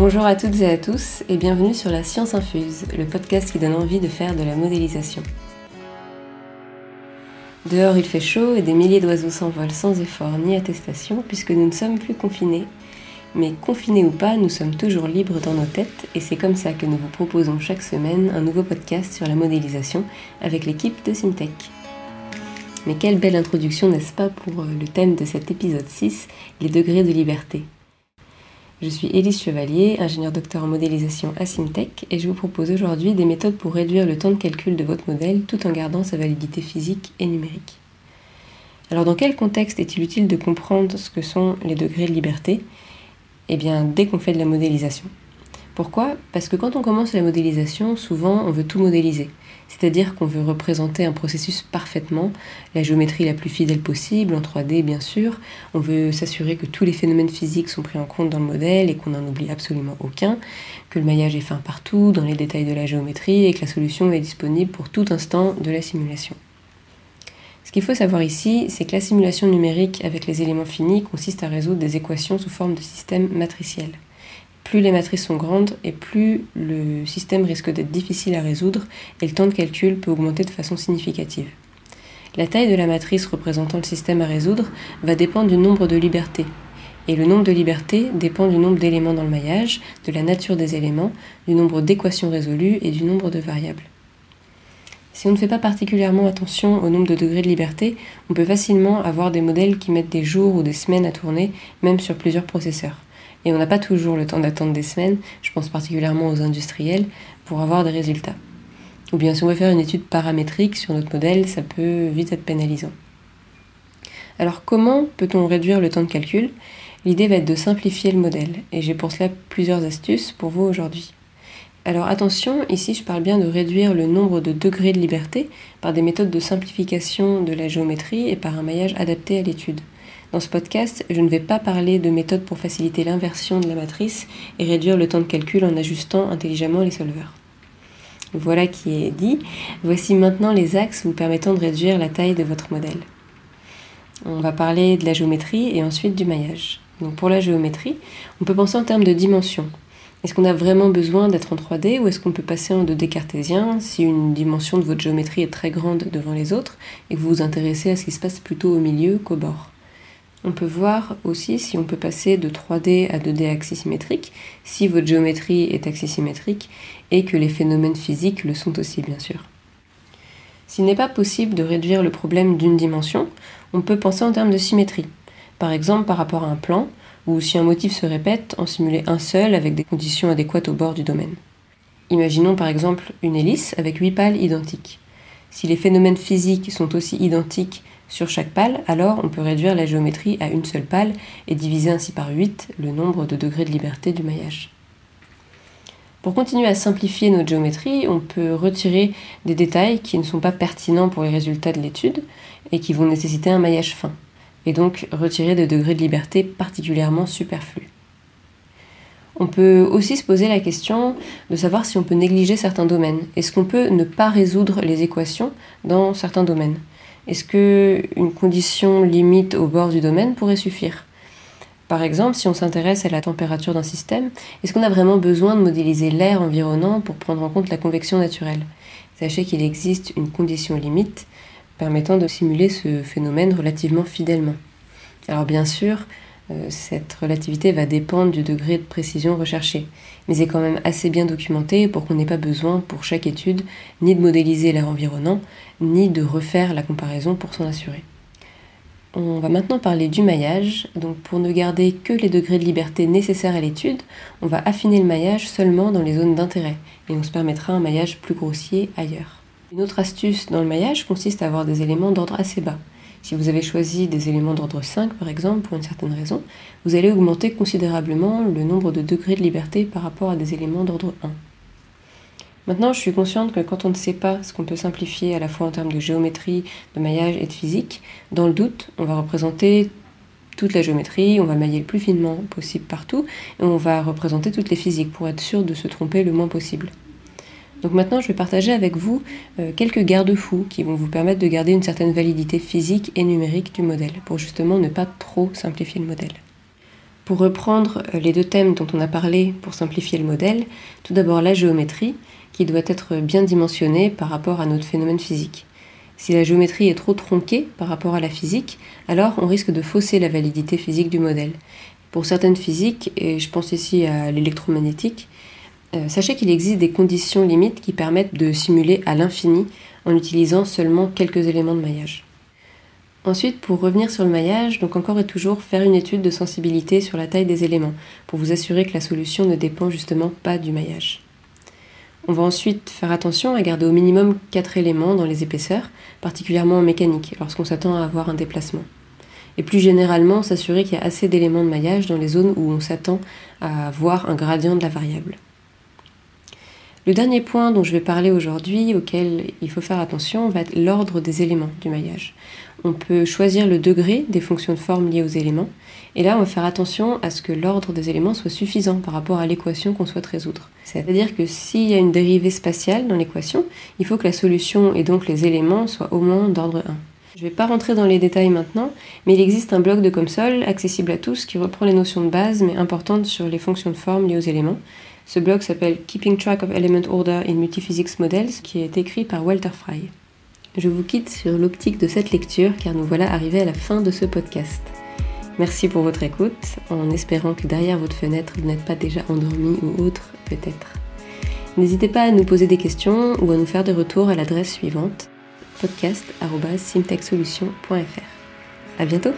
Bonjour à toutes et à tous et bienvenue sur La Science Infuse, le podcast qui donne envie de faire de la modélisation. Dehors il fait chaud et des milliers d'oiseaux s'envolent sans effort ni attestation puisque nous ne sommes plus confinés. Mais confinés ou pas, nous sommes toujours libres dans nos têtes et c'est comme ça que nous vous proposons chaque semaine un nouveau podcast sur la modélisation avec l'équipe de Syntech. Mais quelle belle introduction, n'est-ce pas, pour le thème de cet épisode 6, les degrés de liberté. Je suis Élise Chevalier, ingénieure docteur en modélisation à Simtech, et je vous propose aujourd'hui des méthodes pour réduire le temps de calcul de votre modèle tout en gardant sa validité physique et numérique. Alors dans quel contexte est-il utile de comprendre ce que sont les degrés de liberté? Eh bien dès qu'on fait de la modélisation. Pourquoi? Parce que quand on commence la modélisation, souvent on veut tout modéliser. C'est-à-dire qu'on veut représenter un processus parfaitement, la géométrie la plus fidèle possible, en 3D bien sûr. On veut s'assurer que tous les phénomènes physiques sont pris en compte dans le modèle et qu'on n'en oublie absolument aucun, que le maillage est fin partout, dans les détails de la géométrie, et que la solution est disponible pour tout instant de la simulation. Ce qu'il faut savoir ici, c'est que la simulation numérique avec les éléments finis consiste à résoudre des équations sous forme de système matriciel. Plus les matrices sont grandes et plus le système risque d'être difficile à résoudre et le temps de calcul peut augmenter de façon significative. La taille de la matrice représentant le système à résoudre va dépendre du nombre de libertés. Et le nombre de libertés dépend du nombre d'éléments dans le maillage, de la nature des éléments, du nombre d'équations résolues et du nombre de variables. Si on ne fait pas particulièrement attention au nombre de degrés de liberté, on peut facilement avoir des modèles qui mettent des jours ou des semaines à tourner, même sur plusieurs processeurs. Et on n'a pas toujours le temps d'attendre des semaines, je pense particulièrement aux industriels, pour avoir des résultats. Ou bien si on veut faire une étude paramétrique sur notre modèle, ça peut vite être pénalisant. Alors comment peut-on réduire le temps de calcul? L'idée va être de simplifier le modèle, et j'ai pour cela plusieurs astuces pour vous aujourd'hui. Alors attention, ici je parle bien de réduire le nombre de degrés de liberté par des méthodes de simplification de la géométrie et par un maillage adapté à l'étude. Dans ce podcast, je ne vais pas parler de méthodes pour faciliter l'inversion de la matrice et réduire le temps de calcul en ajustant intelligemment les solveurs. Voilà qui est dit. Voici maintenant les axes vous permettant de réduire la taille de votre modèle. On va parler de la géométrie et ensuite du maillage. Donc pour la géométrie, on peut penser en termes de dimension. Est-ce qu'on a vraiment besoin d'être en 3D ou est-ce qu'on peut passer en 2D cartésien si une dimension de votre géométrie est très grande devant les autres et que vous vous intéressez à ce qui se passe plutôt au milieu qu'au bord? On peut voir aussi si on peut passer de 3D à 2D axisymétrique, si votre géométrie est axisymétrique et que les phénomènes physiques le sont aussi bien sûr. S'il n'est pas possible de réduire le problème d'une dimension, on peut penser en termes de symétrie. Par exemple par rapport à un plan, ou si un motif se répète, en simuler un seul avec des conditions adéquates au bord du domaine. Imaginons par exemple une hélice avec 8 pales identiques. Si les phénomènes physiques sont aussi identiques sur chaque pale, alors on peut réduire la géométrie à une seule pale et diviser ainsi par 8 le nombre de degrés de liberté du maillage. Pour continuer à simplifier notre géométrie, on peut retirer des détails qui ne sont pas pertinents pour les résultats de l'étude et qui vont nécessiter un maillage fin, et donc retirer des degrés de liberté particulièrement superflus. On peut aussi se poser la question de savoir si on peut négliger certains domaines. Est-ce qu'on peut ne pas résoudre les équations dans certains domaines? Est-ce qu'une condition limite au bord du domaine pourrait suffire? Par exemple, si on s'intéresse à la température d'un système, est-ce qu'on a vraiment besoin de modéliser l'air environnant pour prendre en compte la convection naturelle? Sachez qu'il existe une condition limite permettant de simuler ce phénomène relativement fidèlement. Alors bien sûr, cette relativité va dépendre du degré de précision recherché, mais est quand même assez bien documenté pour qu'on n'ait pas besoin pour chaque étude ni de modéliser l'air environnant, ni de refaire la comparaison pour s'en assurer. On va maintenant parler du maillage. Donc pour ne garder que les degrés de liberté nécessaires à l'étude, on va affiner le maillage seulement dans les zones d'intérêt et on se permettra un maillage plus grossier ailleurs. Une autre astuce dans le maillage consiste à avoir des éléments d'ordre assez bas. Si vous avez choisi des éléments d'ordre 5 par exemple pour une certaine raison, vous allez augmenter considérablement le nombre de degrés de liberté par rapport à des éléments d'ordre 1. Maintenant, je suis consciente que quand on ne sait pas ce qu'on peut simplifier à la fois en termes de géométrie, de maillage et de physique, dans le doute, on va représenter toute la géométrie, on va mailler le plus finement possible partout, et on va représenter toutes les physiques pour être sûr de se tromper le moins possible. Donc maintenant, je vais partager avec vous euh, quelques garde-fous qui vont vous permettre de garder une certaine validité physique et numérique du modèle, pour justement ne pas trop simplifier le modèle. Pour reprendre les deux thèmes dont on a parlé pour simplifier le modèle, tout d'abord la géométrie, qui doit être bien dimensionnée par rapport à notre phénomène physique. Si la géométrie est trop tronquée par rapport à la physique, alors on risque de fausser la validité physique du modèle. Pour certaines physiques, et je pense ici à l'électromagnétique, euh, sachez qu'il existe des conditions limites qui permettent de simuler à l'infini en utilisant seulement quelques éléments de maillage. Ensuite, pour revenir sur le maillage, donc encore et toujours faire une étude de sensibilité sur la taille des éléments, pour vous assurer que la solution ne dépend justement pas du maillage. On va ensuite faire attention à garder au minimum 4 éléments dans les épaisseurs, particulièrement en mécanique, lorsqu'on s'attend à avoir un déplacement. Et plus généralement, s'assurer qu'il y a assez d'éléments de maillage dans les zones où on s'attend à avoir un gradient de la variable. Le dernier point dont je vais parler aujourd'hui, auquel il faut faire attention, va être l'ordre des éléments du maillage. On peut choisir le degré des fonctions de forme liées aux éléments, et là on va faire attention à ce que l'ordre des éléments soit suffisant par rapport à l'équation qu'on souhaite résoudre. C'est-à-dire que s'il y a une dérivée spatiale dans l'équation, il faut que la solution et donc les éléments soient au moins d'ordre 1. Je ne vais pas rentrer dans les détails maintenant, mais il existe un blog de COMSOL accessible à tous qui reprend les notions de base mais importantes sur les fonctions de forme liées aux éléments. Ce blog s'appelle Keeping Track of Element Order in Multiphysics Models, qui est écrit par Walter Fry. Je vous quitte sur l'optique de cette lecture car nous voilà arrivés à la fin de ce podcast. Merci pour votre écoute, en espérant que derrière votre fenêtre vous n'êtes pas déjà endormi ou autre peut-être. N'hésitez pas à nous poser des questions ou à nous faire des retours à l'adresse suivante podcast.simtechsolution.fr. À bientôt!